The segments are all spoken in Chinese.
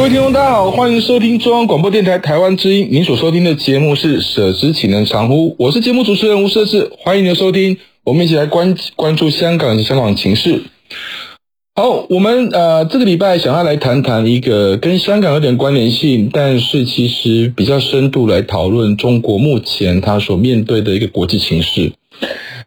各位听众，大家好，欢迎收听中央广播电台台湾之音。您所收听的节目是《舍之岂能藏乎》，我是节目主持人吴瑟智，欢迎您的收听。我们一起来关关注香港及香港情势。好，我们呃这个礼拜想要来谈谈一个跟香港有点关联性，但是其实比较深度来讨论中国目前他所面对的一个国际情势。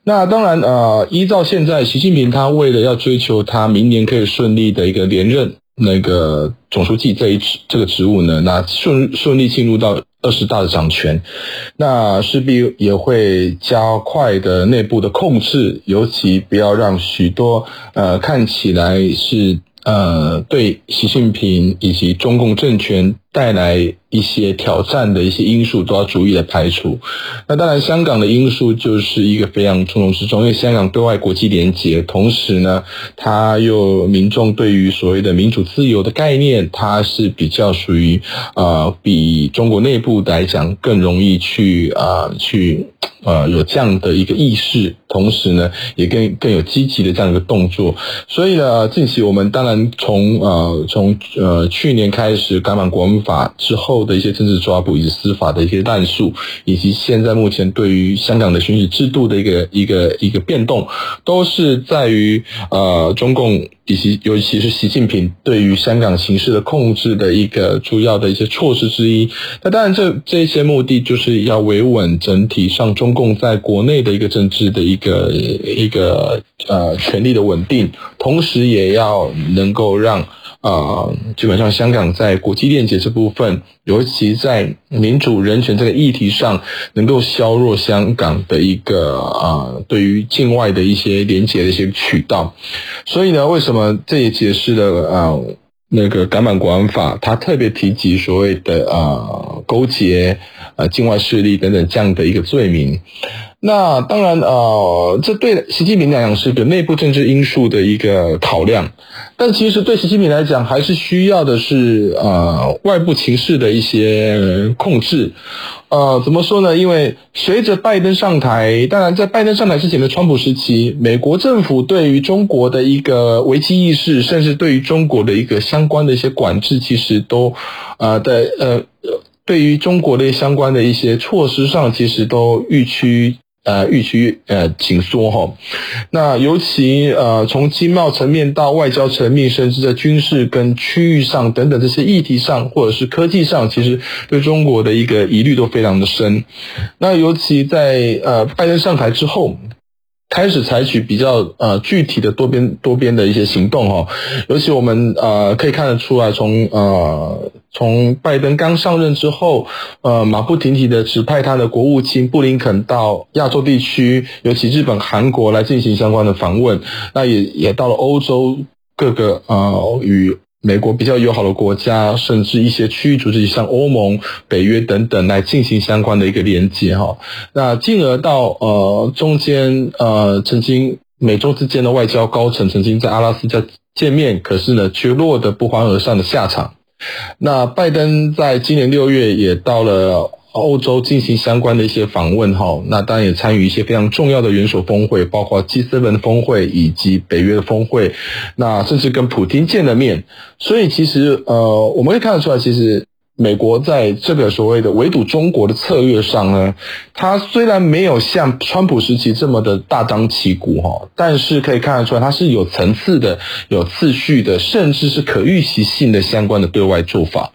那当然呃，依照现在习近平他为了要追求他明年可以顺利的一个连任。那个总书记这一职这个职务呢，那顺顺利进入到二十大的掌权，那势必也会加快的内部的控制，尤其不要让许多呃看起来是呃对习近平以及中共政权带来一些挑战的一些因素都要逐一的排除。那当然，香港的因素就是一个非常重中之重，因为香港对外国际连结，同时呢，它又民众对于所谓的民主自由的概念，它是比较属于呃比中国内部来讲更容易去啊、呃、去呃有这样的一个意识，同时呢，也更更有积极的这样一个动作。所以呢，近期我们当然从呃从呃去年开始港版国安法之后的一些政治抓捕以及司法的一些滥诉，以及现在目前对于香港的选举制度的一个一个一个变动，都是在于呃中共以及尤其是习近平对于香港形势的控制的一个主要的一些措施之一。那当然，这这些目的就是要维稳整体上中共在国内的一个政治的一个一个呃权力的稳定，同时也要能够让。啊、呃，基本上香港在国际链接这部分，尤其在民主人权这个议题上，能够削弱香港的一个啊、对于境外的一些连接的一些渠道。所以呢，为什么这也解释了啊、那个港版国安法，它特别提及所谓的啊、勾结呃境外势力等等这样的一个罪名。那当然，呃，这对习近平来讲是个内部政治因素的一个考量，但其实对习近平来讲，还是需要的是呃外部情势的一些控制。呃，怎么说呢？因为随着拜登上台，当然在拜登上台之前的川普时期，美国政府对于中国的一个危机意识，甚至对于中国的一个相关的一些管制，其实都呃在呃对于中国的相关的一些措施上，其实都预趋。呃，预期呃紧缩哈，那尤其呃从经贸层面到外交层面，甚至在军事跟区域上等等这些议题上，或者是科技上，其实对中国的一个疑虑都非常的深。那尤其在呃拜登上台之后。开始采取比较呃具体的多边多边的一些行动哈，尤其我们呃可以看得出来，从呃从拜登刚上任之后，呃马不停蹄的指派他的国务卿布林肯到亚洲地区，尤其日本、韩国来进行相关的访问，那也也到了欧洲各个呃与。美国比较友好的国家，甚至一些区域组织，像欧盟、北约等等，来进行相关的一个连接哈。那进而到呃中间呃，曾经美中之间的外交高层曾经在阿拉斯加见面，可是呢，却落得不欢而散的下场。那拜登在今年六月也到了。欧洲进行相关的一些访问，哈，那当然也参与一些非常重要的元首峰会，包括 G7 的峰会以及北约的峰会，那甚至跟普京见了面。所以其实，呃，我们可以看得出来，其实美国在这个所谓的围堵中国的策略上呢，它虽然没有像川普时期这么的大张旗鼓，哈，但是可以看得出来，它是有层次的、有次序的，甚至是可预期性的相关的对外做法。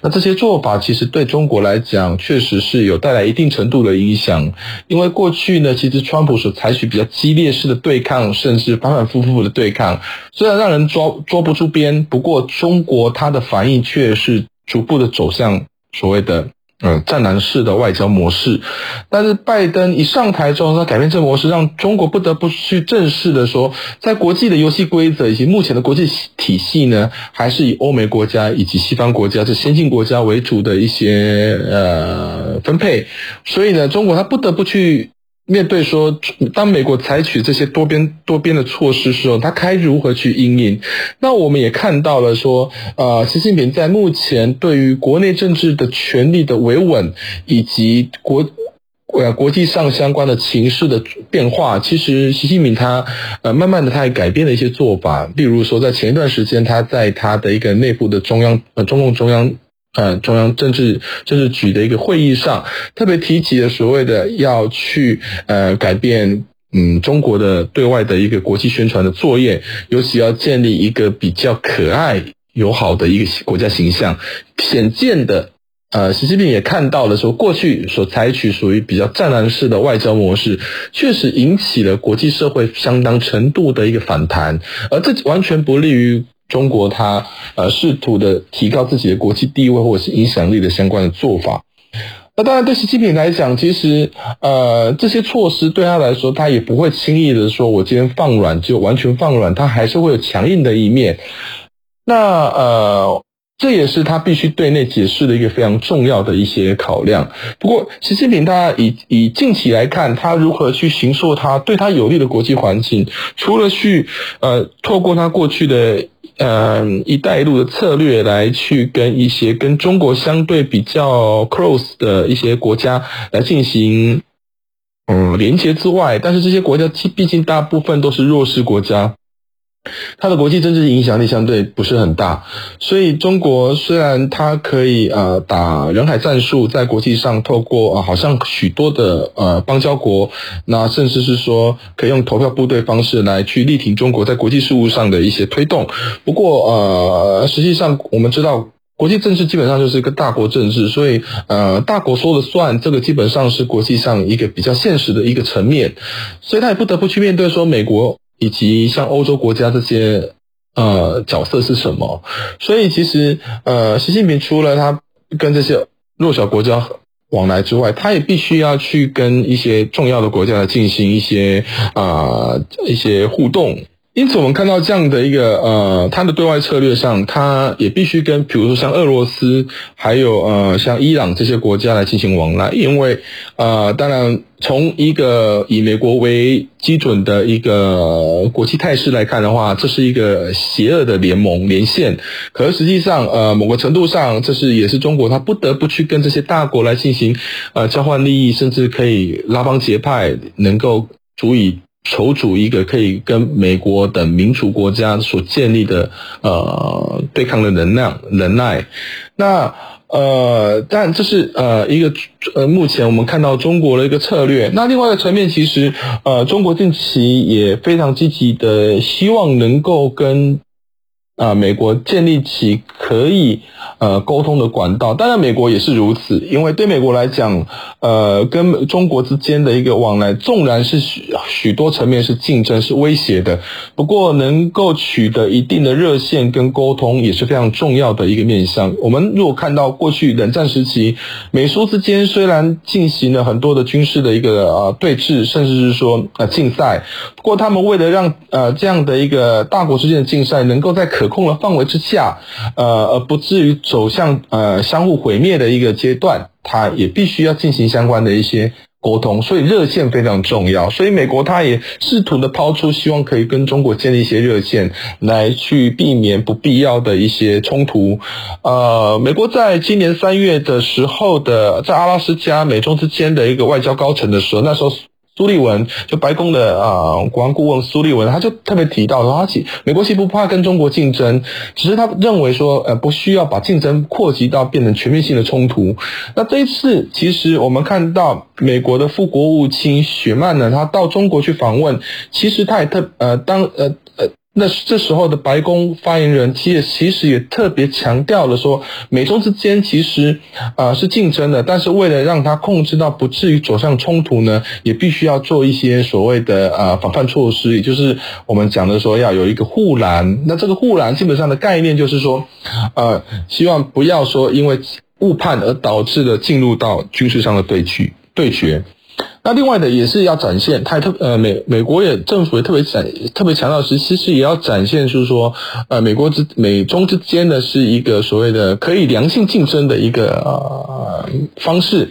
那这些做法其实对中国来讲，确实是有带来一定程度的影响。因为过去呢，其实川普所采取比较激烈式的对抗，甚至反反复复的对抗，虽然让人捉捉不住边，不过中国它的反应却是逐步的走向所谓的。嗯，战狼式的外交模式，但是拜登一上台之后，他改变这个模式，让中国不得不去正视的说，在国际的游戏规则以及目前的国际体系呢，还是以欧美国家以及西方国家这先进国家为主的一些呃分配，所以呢，中国他不得不去。面对说，当美国采取这些多边多边的措施时候，他该如何去应应？那我们也看到了说，呃，习近平在目前对于国内政治的权力的维稳，以及国呃国际上相关的情势的变化，其实习近平他呃慢慢的他也改变了一些做法，例如说在前一段时间，他在他的一个内部的中央呃中共中央。呃，中央政治政治局的一个会议上，特别提及了所谓的要去呃改变嗯中国的对外的一个国际宣传的作业，尤其要建立一个比较可爱友好的一个国家形象。显见的，呃，习近平也看到了说，过去所采取属于比较战狼式的外交模式，确实引起了国际社会相当程度的一个反弹，而这完全不利于。中国它呃试图的提高自己的国际地位或者是影响力的相关的做法，那当然对习近平来讲，其实呃这些措施对他来说，他也不会轻易的说，我今天放软就完全放软，他还是会有强硬的一面。那呃这也是他必须对内解释的一个非常重要的一些考量。不过习近平他以以近期来看，他如何去形塑他对他有利的国际环境，除了去呃透过他过去的。嗯，“一带一路”的策略来去跟一些跟中国相对比较 close 的一些国家来进行嗯连接之外，但是这些国家其毕竟大部分都是弱势国家。它的国际政治影响力相对不是很大，所以中国虽然它可以呃打人海战术，在国际上透过啊好像许多的呃邦交国，那甚至是说可以用投票部队方式来去力挺中国在国际事务上的一些推动。不过呃实际上我们知道国际政治基本上就是一个大国政治，所以呃大国说了算，这个基本上是国际上一个比较现实的一个层面，所以他也不得不去面对说美国。以及像欧洲国家这些呃角色是什么？所以其实呃，习近平除了他跟这些弱小国家往来之外，他也必须要去跟一些重要的国家来进行一些啊、一些互动。因此，我们看到这样的一个呃，他的对外策略上，他也必须跟比如说像俄罗斯，还有呃像伊朗这些国家来进行往来，因为呃，当然从一个以美国为基准的一个国际态势来看的话，这是一个邪恶的联盟连线。可是实际上，呃，某个程度上，这是也是中国它不得不去跟这些大国来进行呃交换利益，甚至可以拉帮结派，能够足以。筹组一个可以跟美国等民主国家所建立的呃对抗的能量能耐，那呃，但这是呃一个呃目前我们看到中国的一个策略。那另外一个层面，其实呃中国近期也非常积极的希望能够跟。啊，美国建立起可以呃沟通的管道，当然美国也是如此，因为对美国来讲，呃，跟中国之间的一个往来，纵然是许许多层面是竞争、是威胁的，不过能够取得一定的热线跟沟通也是非常重要的一个面向。我们如果看到过去冷战时期，美苏之间虽然进行了很多的军事的一个呃对峙，甚至是说呃竞赛，不过他们为了让呃这样的一个大国之间的竞赛能够在可可控的范围之下，呃，而不至于走向呃相互毁灭的一个阶段，它也必须要进行相关的一些沟通，所以热线非常重要。所以美国它也试图的抛出，希望可以跟中国建立一些热线，来去避免不必要的一些冲突。呃，美国在今年三月的时候的，在阿拉斯加美中之间的一个外交高层的时候，那时候。苏利文就白宫的啊、国安顾问苏利文，他就特别提到说，他其美国其实不怕跟中国竞争，只是他认为说，呃，不需要把竞争扩及到变成全面性的冲突。那这一次，其实我们看到美国的副国务卿雪曼呢，他到中国去访问，其实他也特呃当呃那这时候的白宫发言人其实其实也特别强调了说，美中之间其实啊、呃、是竞争的，但是为了让它控制到不至于走向冲突呢，也必须要做一些所谓的呃防范措施，也就是我们讲的说要有一个护栏。那这个护栏基本上的概念就是说，呃，希望不要说因为误判而导致的进入到军事上的对局对决。那另外的也是要展现，他特呃美美国也政府也特别展特别强调是，其实也要展现，就是说呃美国之美中之间的是一个所谓的可以良性竞争的一个呃方式。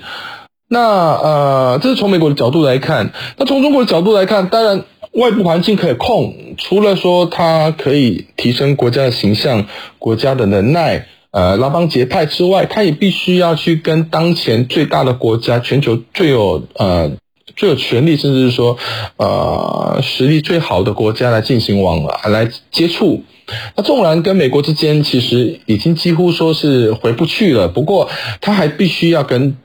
那呃这是从美国的角度来看，那从中国的角度来看，当然外部环境可以控，除了说它可以提升国家的形象、国家的能耐。呃，拉帮结派之外，他也必须要去跟当前最大的国家、全球最有呃最有权利，甚至是说呃实力最好的国家来进行往来、来接触。那纵然跟美国之间其实已经几乎说是回不去了，不过他还必须要跟。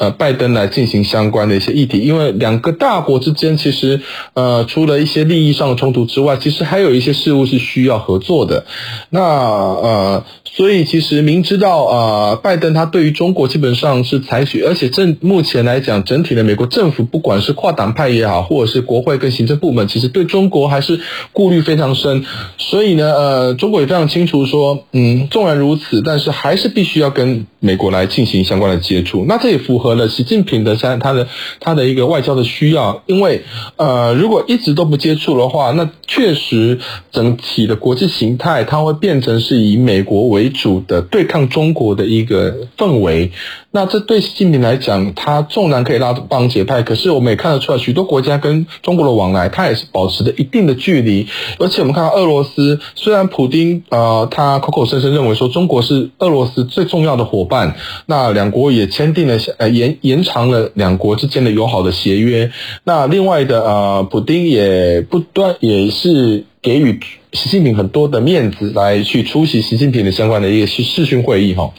呃，拜登来进行相关的一些议题，因为两个大国之间其实，呃，除了一些利益上的冲突之外，其实还有一些事务是需要合作的。那呃，所以其实明知道，呃，拜登他对于中国基本上是采取，而且正目前来讲，整体的美国政府，不管是跨党派也好，或者是国会跟行政部门，其实对中国还是顾虑非常深。所以呢，呃，中国也非常清楚说，嗯，纵然如此，但是还是必须要跟美国来进行相关的接触。那这也符合。了习近平的像他的他的一个外交的需要，因为呃，如果一直都不接触的话，那确实整体的国际形态它会变成是以美国为主的对抗中国的一个氛围。那这对习近平来讲，他纵然可以拉帮结派，可是我们也看得出来，许多国家跟中国的往来，他也是保持着一定的距离。而且我们看到俄罗斯，虽然普丁呃他口口声声认为说中国是俄罗斯最重要的伙伴，那两国也签订了呃延延长了两国之间的友好的协约。那另外的呃，普丁也不断也是给予习近平很多的面子，来去出席习近平的相关的一个视视讯会议哈。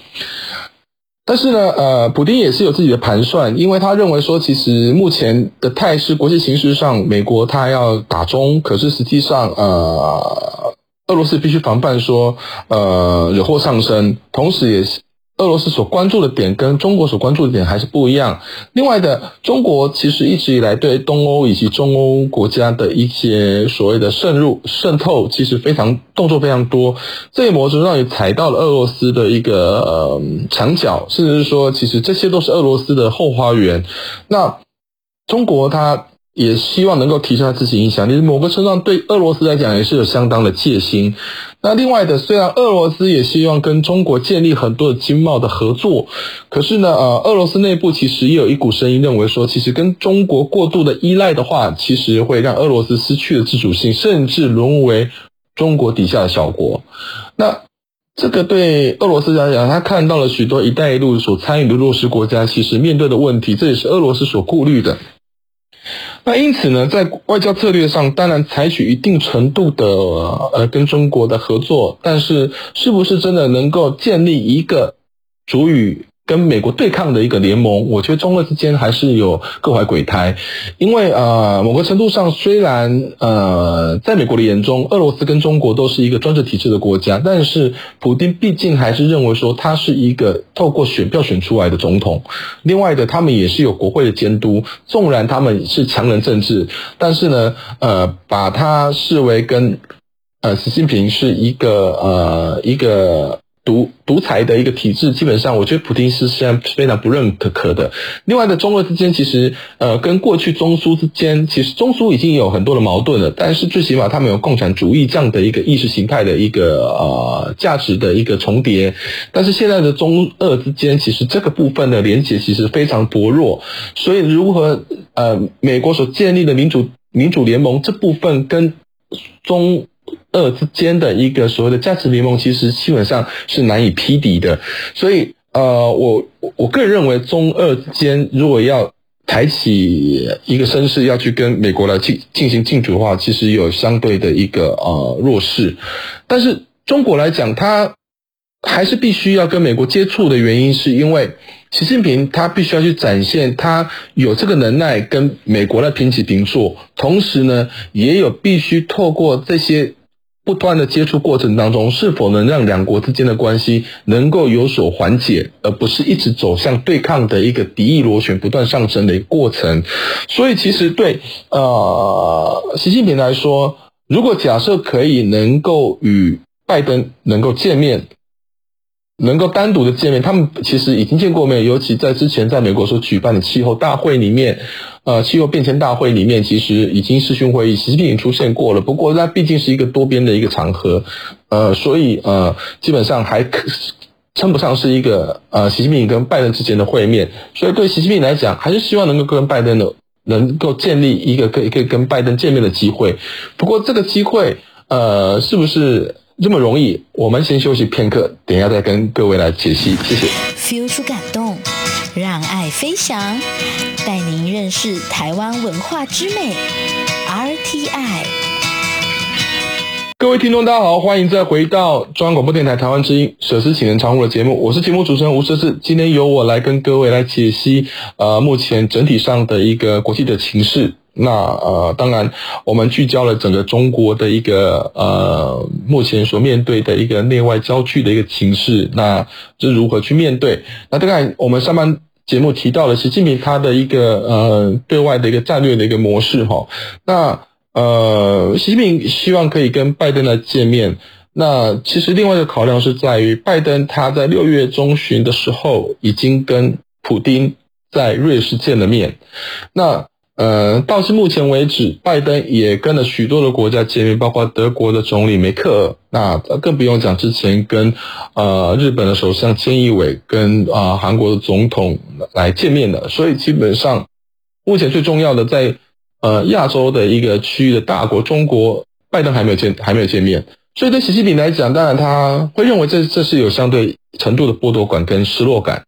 但是呢，呃，普丁也是有自己的盘算，因为他认为说，其实目前的态势，国际形势上，美国他要打中，可是实际上，呃，俄罗斯必须防范说，呃，惹祸上身，同时也是。俄罗斯所关注的点跟中国所关注的点还是不一样。另外的，中国其实一直以来对东欧以及中欧国家的一些所谓的渗入、渗透，其实非常动作非常多。这一模式让你踩到了俄罗斯的一个呃墙角，甚至是说，其实这些都是俄罗斯的后花园。那中国它也希望能够提升他自己影响力，某个程度上对俄罗斯来讲也是有相当的戒心。那另外的，虽然俄罗斯也希望跟中国建立很多的经贸的合作，可是呢，呃，俄罗斯内部其实也有一股声音认为说，其实跟中国过度的依赖的话，其实会让俄罗斯失去了自主性，甚至沦为中国底下的小国。那这个对俄罗斯来讲，他看到了许多“一带一路”所参与的弱势国家，其实面对的问题，这也是俄罗斯所顾虑的。那因此呢，在外交策略上，当然采取一定程度的呃跟中国的合作，但是是不是真的能够建立一个足以跟美国对抗的一个联盟，我觉得中俄之间还是有各怀鬼胎，因为呃，某个程度上，虽然呃，在美国的眼中，俄罗斯跟中国都是一个专制体制的国家，但是普丁毕竟还是认为说他是一个透过选票选出来的总统。另外的，他们也是有国会的监督，纵然他们是强人政治，但是呢，呃，把他视为跟呃习近平是一个呃一个。独独裁的一个体制，基本上我觉得普丁是现在非常不认可的。另外的中俄之间，其实呃跟过去中苏之间，其实中苏已经有很多的矛盾了，但是最起码他们有共产主义这样的一个意识形态的一个呃价值的一个重叠。但是现在的中俄之间，其实这个部分的连结其实非常薄弱。所以如何呃美国所建立的民主民主联盟这部分跟中。俄之间的一个所谓的价值联盟，其实基本上是难以匹敌的。所以，呃，我我个人认为，中俄之间如果要抬起一个声势，要去跟美国来进进行竞逐的话，其实有相对的一个呃弱势。但是中国来讲，它还是必须要跟美国接触的原因，是因为习近平他必须要去展现他有这个能耐跟美国来平起平坐，同时呢，也有必须透过这些。不断的接触过程当中，是否能让两国之间的关系能够有所缓解，而不是一直走向对抗的一个敌意螺旋不断上升的一个过程。所以，其实对呃习近平来说，如果假设可以能够与拜登能够见面，能够单独的见面，他们其实已经见过面，尤其在之前在美国所举办的气候大会里面。呃，气候变迁大会里面其实已经视讯会议，习近平也出现过了。不过，那毕竟是一个多边的一个场合，呃，所以呃，基本上还可称不上是一个呃习近平跟拜登之间的会面。所以，对习近平来讲，还是希望能够跟拜登的能够建立一个可以可以跟拜登见面的机会。不过，这个机会呃，是不是这么容易？我们先休息片刻，等一下再跟各位来解析。谢谢。feel 出感动，让爱飞翔。带您认识台湾文化之美，RTI。各位听众，大家好，欢迎再回到中央广播电台台湾之音舍之启能常务的节目，我是节目主持人吴舍志。今天由我来跟各位来解析，呃，目前整体上的一个国际的情势。那呃，当然，我们聚焦了整个中国的一个呃，目前所面对的一个内外交距的一个情势，那这如何去面对？那大概我们上半。节目提到了习近平他的一个呃对外的一个战略的一个模式哈，那呃习近平希望可以跟拜登来见面，那其实另外一个考量是在于拜登他在六月中旬的时候已经跟普丁在瑞士见了面，那。呃，到是目前为止，拜登也跟了许多的国家见面，包括德国的总理梅克尔，那更不用讲之前跟呃日本的首相菅义伟跟啊、韩国的总统来见面的。所以基本上，目前最重要的在呃亚洲的一个区域的大国中国，拜登还没有见还没有见面。所以对习近平来讲，当然他会认为这这是有相对程度的剥夺感跟失落感。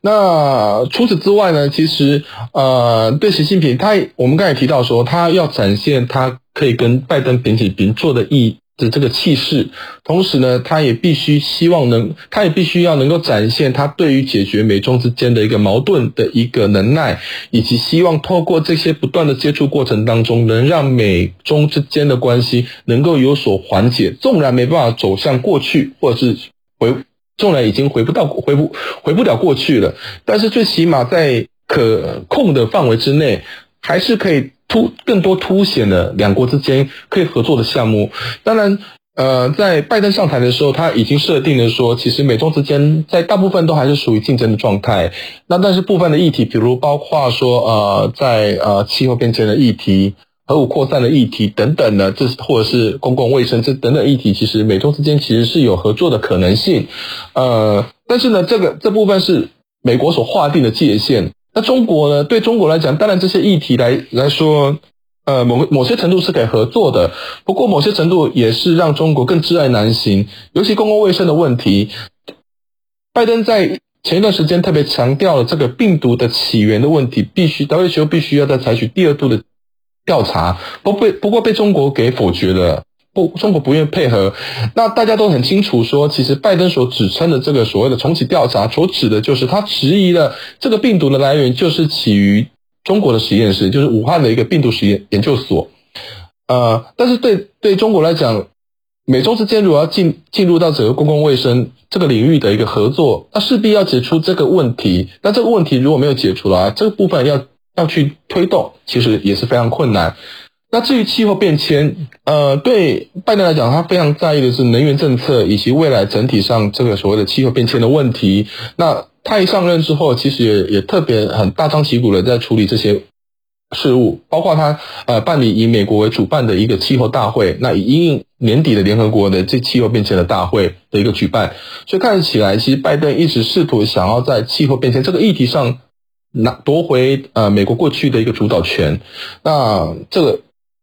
那除此之外呢？其实，呃，对习近平，他我们刚才提到说，他要展现他可以跟拜登平起平坐的意的这个气势，同时呢，他也必须希望能，他也必须要能够展现他对于解决美中之间的一个矛盾的一个能耐，以及希望透过这些不断的接触过程当中，能让美中之间的关系能够有所缓解，纵然没办法走向过去，或者是回。纵然已经回不到回不回不了过去了，但是最起码在可控的范围之内，还是可以突更多凸显了两国之间可以合作的项目。当然，呃，在拜登上台的时候，他已经设定了说，其实美中之间在大部分都还是属于竞争的状态。那但是部分的议题，比如包括说，呃，在呃气候变迁的议题。核武扩散的议题等等呢，这或者是公共卫生这等等议题，其实美中之间其实是有合作的可能性。呃，但是呢，这个这部分是美国所划定的界限。那中国呢？对中国来讲，当然这些议题来来说，呃，某某些程度是可以合作的。不过某些程度也是让中国更窒碍难行。尤其公共卫生的问题，拜登在前一段时间特别强调了这个病毒的起源的问题，必须 WHO 必须要再采取第二度的。调查不被不过被中国给否决了，不中国不愿配合。那大家都很清楚说，其实拜登所指称的这个所谓的重启调查，所指的就是他质疑了这个病毒的来源就是起于中国的实验室，就是武汉的一个病毒实验研究所。呃，但是对对中国来讲，美中之间如果要进进入到整个公共卫生这个领域的一个合作，那势必要解除这个问题。那这个问题如果没有解除来，这个部分要。要去推动，其实也是非常困难。那至于气候变迁，呃，对拜登来讲，他非常在意的是能源政策以及未来整体上这个所谓的气候变迁的问题。那他一上任之后，其实也也特别很大张旗鼓的在处理这些事务，包括他呃办理以美国为主办的一个气候大会，那以应年底的联合国的这气候变迁的大会的一个举办。所以看起来，其实拜登一直试图想要在气候变迁这个议题上。拿夺回呃美国过去的一个主导权，那这个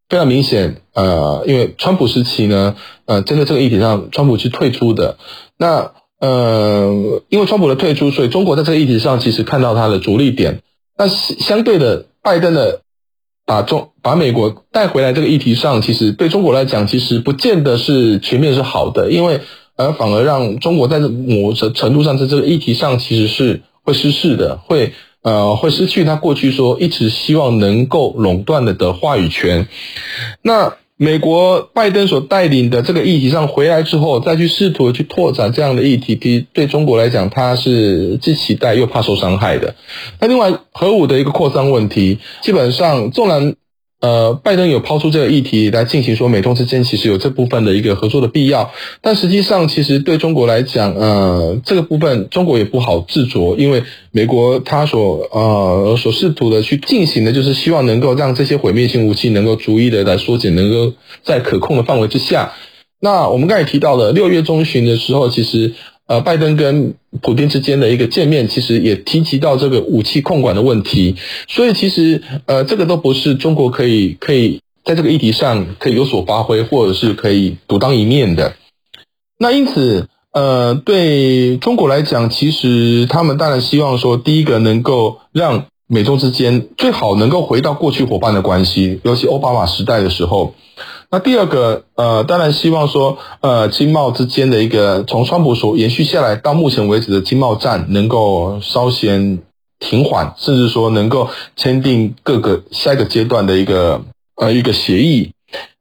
非常明显，呃，因为川普时期呢，呃，针对这个议题上，川普是退出的。那呃，因为川普的退出，所以中国在这个议题上其实看到它的着力点。那相对的，拜登的把中把美国带回来这个议题上，其实对中国来讲，其实不见得是全面是好的，因为而反而让中国在某程程度上在这个议题上其实是会失势的，会。呃，会失去他过去说一直希望能够垄断了的话语权。那美国拜登所带领的这个议题上回来之后，再去试图去拓展这样的议题，其实对中国来讲，他是既期待又怕受伤害的。那另外，核武的一个扩张问题，基本上纵然。呃，拜登有抛出这个议题来进行说，美中之间其实有这部分的一个合作的必要，但实际上其实对中国来讲，呃，这个部分中国也不好置酌，因为美国他所呃所试图的去进行的，就是希望能够让这些毁灭性武器能够逐一的来缩减，能够在可控的范围之下。那我们刚才提到了六月中旬的时候，其实。呃，拜登跟普京之间的一个见面，其实也提及到这个武器控管的问题，所以其实呃，这个都不是中国可以可以在这个议题上可以有所发挥，或者是可以独当一面的。那因此，呃，对中国来讲，其实他们当然希望说，第一个能够让美中之间最好能够回到过去伙伴的关系，尤其奥巴马时代的时候。那第二个，呃，当然希望说，呃，经贸之间的一个从川普所延续下来到目前为止的经贸战能够稍显停缓，甚至说能够签订各个下一个阶段的一个呃一个协议，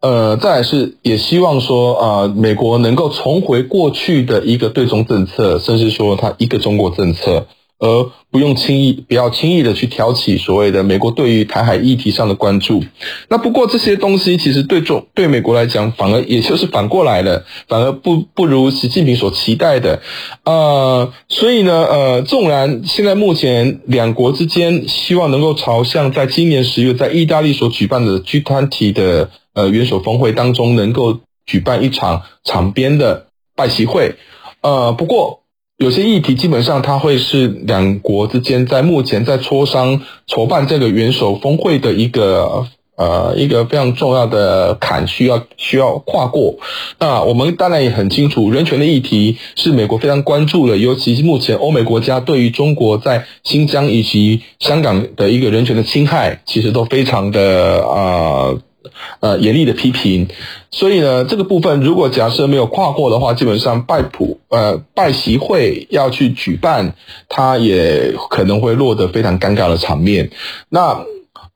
呃，再来是也希望说，呃，美国能够重回过去的一个对中政策，甚至说它一个中国政策。而不用轻易，不要轻易的去挑起所谓的美国对于台海议题上的关注。那不过这些东西其实对中对美国来讲，反而也就是反过来了，反而不不如习近平所期待的。呃，所以呢，呃，纵然现在目前两国之间希望能够朝向在今年十月在意大利所举办的 G20 的呃元首峰会当中，能够举办一场场边的拜习会。呃，不过。有些议题基本上它会是两国之间在目前在磋商筹办这个元首峰会的一个呃一个非常重要的坎，需要需要跨过。那我们当然也很清楚，人权的议题是美国非常关注的，尤其是目前欧美国家对于中国在新疆以及香港的一个人权的侵害，其实都非常的啊。呃，严厉的批评，所以呢，这个部分如果假设没有跨过的话，基本上拜普呃拜习会要去举办，它也可能会落得非常尴尬的场面。那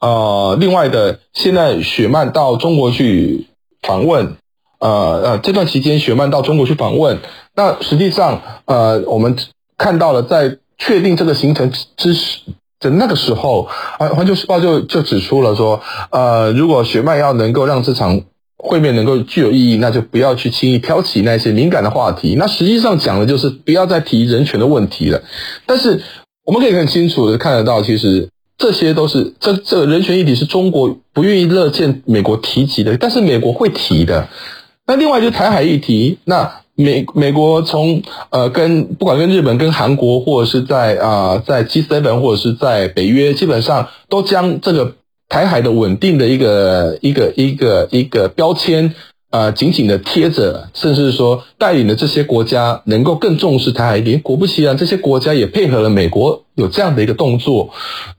呃，另外的，现在雪曼到中国去访问，呃呃，这段期间雪曼到中国去访问，那实际上呃，我们看到了在确定这个行程之时。在那个时候，环环球时报就就指出了说，呃，如果雪曼要能够让这场会面能够具有意义，那就不要去轻易挑起那些敏感的话题。那实际上讲的就是不要再提人权的问题了。但是我们可以很清楚的看得到，其实这些都是这这个人权议题是中国不愿意乐见美国提及的，但是美国会提的。那另外就是台海议题，那。美美国从呃跟不管跟日本跟韩国或者是在啊、呃、在 G7 或者是在北约，基本上都将这个台海的稳定的一个一个一个一个标签呃紧紧的贴着，甚至说带领的这些国家能够更重视台海一点。果不其然，这些国家也配合了美国有这样的一个动作。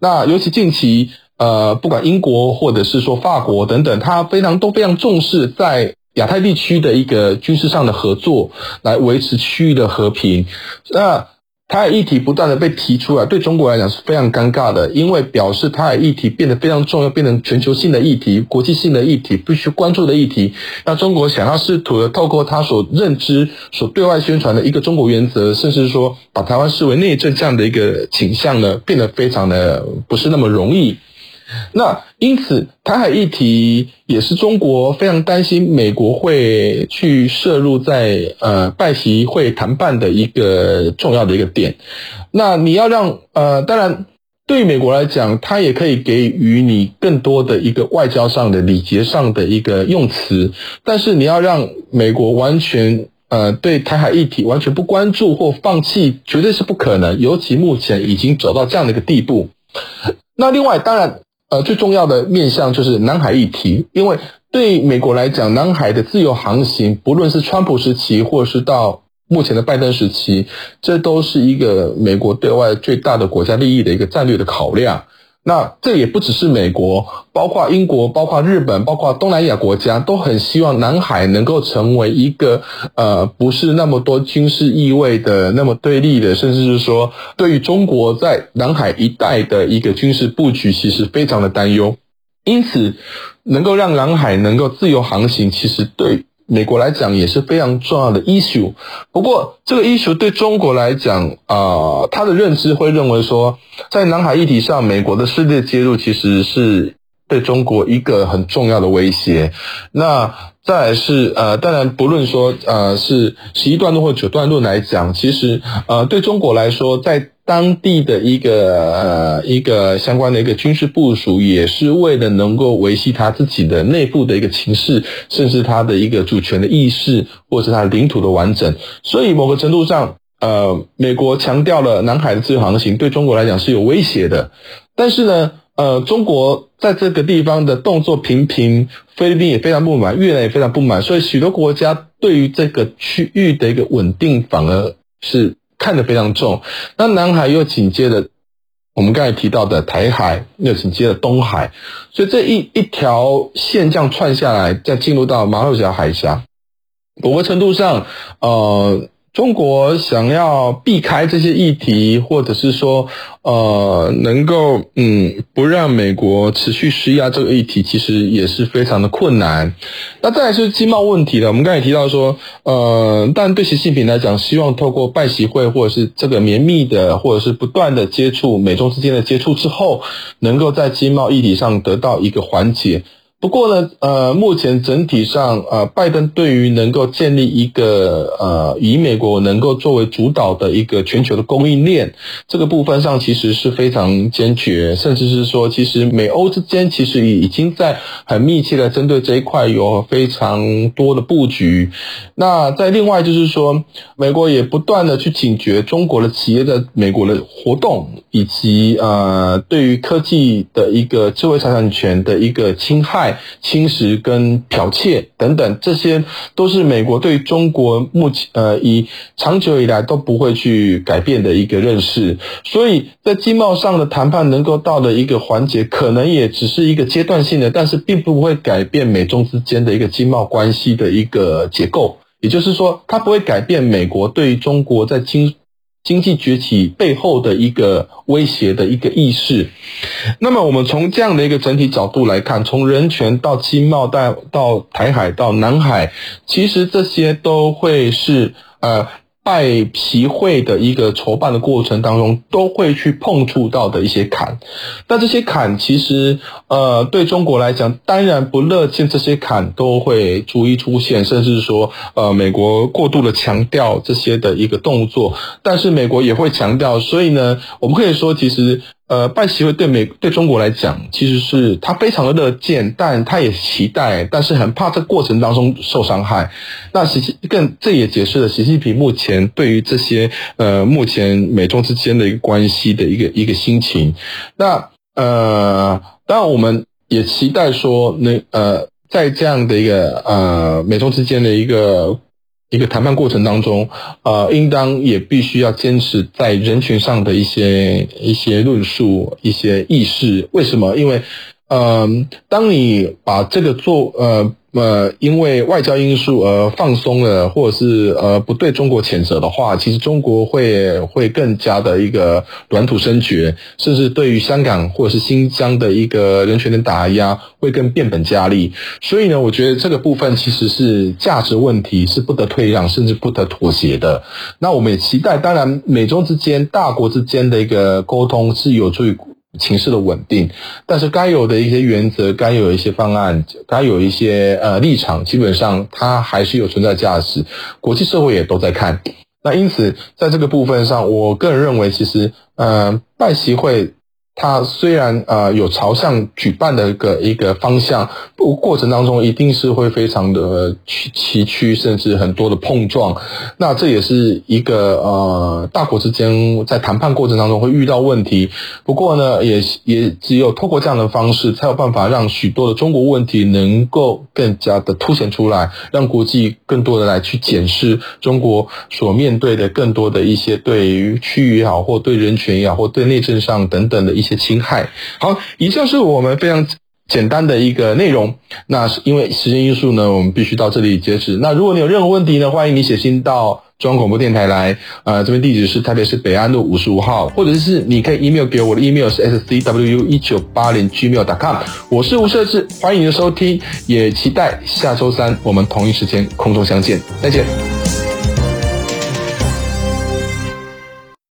那尤其近期呃不管英国或者是说法国等等，他非常都非常重视在。亚太地区的一个军事上的合作，来维持区域的和平。那台海议题不断的被提出来，对中国来讲是非常尴尬的，因为表示台海议题变得非常重要，变成全球性的议题、国际性的议题，必须关注的议题。那中国想要试图的透过他所认知、所对外宣传的一个中国原则，甚至说把台湾视为内政这样的一个倾向呢，变得非常的不是那么容易。那因此，台海议题也是中国非常担心美国会去涉入在呃拜习会谈判的一个重要的一个点。那你要让呃，当然对于美国来讲，它也可以给予你更多的一个外交上的礼节上的一个用词，但是你要让美国完全呃对台海议题完全不关注或放弃，绝对是不可能。尤其目前已经走到这样的一个地步。那另外，当然。呃，最重要的面向就是南海议题，因为对美国来讲，南海的自由航行，不论是川普时期，或是到目前的拜登时期，这都是一个美国对外最大的国家利益的一个战略的考量。那这也不只是美国，包括英国、包括日本、包括东南亚国家，都很希望南海能够成为一个呃，不是那么多军事意味的、那么对立的，甚至是说对于中国在南海一带的一个军事布局，其实非常的担忧。因此，能够让南海能够自由航行，其实对美国来讲也是非常重要的 issue。不过，这个 issue 对中国来讲，啊、他的认知会认为说，在南海议题上，美国的势力介入其实是对中国一个很重要的威胁。那再来是呃，当然不论说呃是十一段论或九段论来讲，其实呃对中国来说，在当地的一个呃一个相关的一个军事部署，也是为了能够维系他自己的内部的一个情势，甚至他的一个主权的意识，或是他领土的完整。所以某个程度上，呃，美国强调了南海的自由航行，对中国来讲是有威胁的。但是呢，呃，中国在这个地方的动作频频，菲律宾也非常不满，越南也非常不满，所以许多国家对于这个区域的一个稳定，反而是。看得非常重，那南海又紧接着我们刚才提到的台海，又紧接着东海，所以这一一条线这样串下来，再进入到马六甲海峡，某个程度上，呃。中国想要避开这些议题，或者是说，呃，能够嗯不让美国持续施压这个议题，其实也是非常的困难。那再来是经贸问题了。我们刚才也提到说，呃，但对习近平来讲，希望透过拜习会或者是这个绵密的，或者是不断的接触，美中之间的接触之后，能够在经贸议题上得到一个缓解。不过呢，呃，目前整体上，呃，拜登对于能够建立一个呃，以美国能够作为主导的一个全球的供应链，这个部分上其实是非常坚决，甚至是说，其实美欧之间其实已已经在很密切的针对这一块有非常多的布局。那在另外就是说，美国也不断的去警觉中国的企业在美国的活动，以及呃，对于科技的一个智慧财产权的一个侵害。侵蚀跟剽窃等等，这些都是美国对中国目前呃以长久以来都不会去改变的一个认识，所以在经贸上的谈判能够到的一个环节，可能也只是一个阶段性的，但是并不会改变美中之间的一个经贸关系的一个结构，也就是说，它不会改变美国对于中国在经经济崛起背后的一个威胁的一个意识。那么，我们从这样的一个整体角度来看，从人权到经贸，到到台海到南海，其实这些都会是呃。拜皮会的一个筹办的过程当中，都会去碰触到的一些坎。那这些坎其实，呃，对中国来讲，当然不乐见这些坎都会逐一出现，甚至说，呃，美国过度的强调这些的一个动作，但是美国也会强调，所以呢，我们可以说，其实。呃，拜席会对美对中国来讲，其实是他非常的乐见，但他也期待，但是很怕这过程当中受伤害。那习更这也解释了习近平目前对于这些呃目前美中之间的一个关系的一个一个心情。那呃，当然我们也期待说，那呃，在这样的一个呃美中之间的一个。一个谈判过程当中，呃，应当也必须要坚持在人群上的一些一些论述、一些意识。为什么？因为，嗯、呃，当你把这个做，呃。呃，因为外交因素而放松了，或者是呃不对中国谴责的话，其实中国会会更加的一个软土深掘，甚至对于香港或者是新疆的一个人权的打压会更变本加厉。所以呢，我觉得这个部分其实是价值问题，是不得退让，甚至不得妥协的。那我们也期待，当然美中之间大国之间的一个沟通是有助于。情势的稳定，但是该有的一些原则，该有一些方案，该有一些呃立场，基本上它还是有存在价值。国际社会也都在看，那因此在这个部分上，我个人认为，其实呃拜习会。它虽然呃有朝向举办的一个一个方向，不过程当中一定是会非常的崎岖，甚至很多的碰撞。那这也是一个呃大国之间在谈判过程当中会遇到问题。不过呢，也也只有透过这样的方式，才有办法让许多的中国问题能够更加的凸显出来，让国际更多的来去检视中国所面对的更多的一些对于区域也好，或对人权也好，或对内政上等等的一些。些侵害。好，以上是我们非常简单的一个内容。那是因为时间因素呢，我们必须到这里截止。那如果你有任何问题呢，欢迎你写信到中央广播电台来。呃，这边地址是台北市北安路五十五号，或者是你可以 email 给我，的 email 是 scwu 一九八零 gmail.com。我是吴设志，欢迎你的收听，也期待下周三我们同一时间空中相见，再见。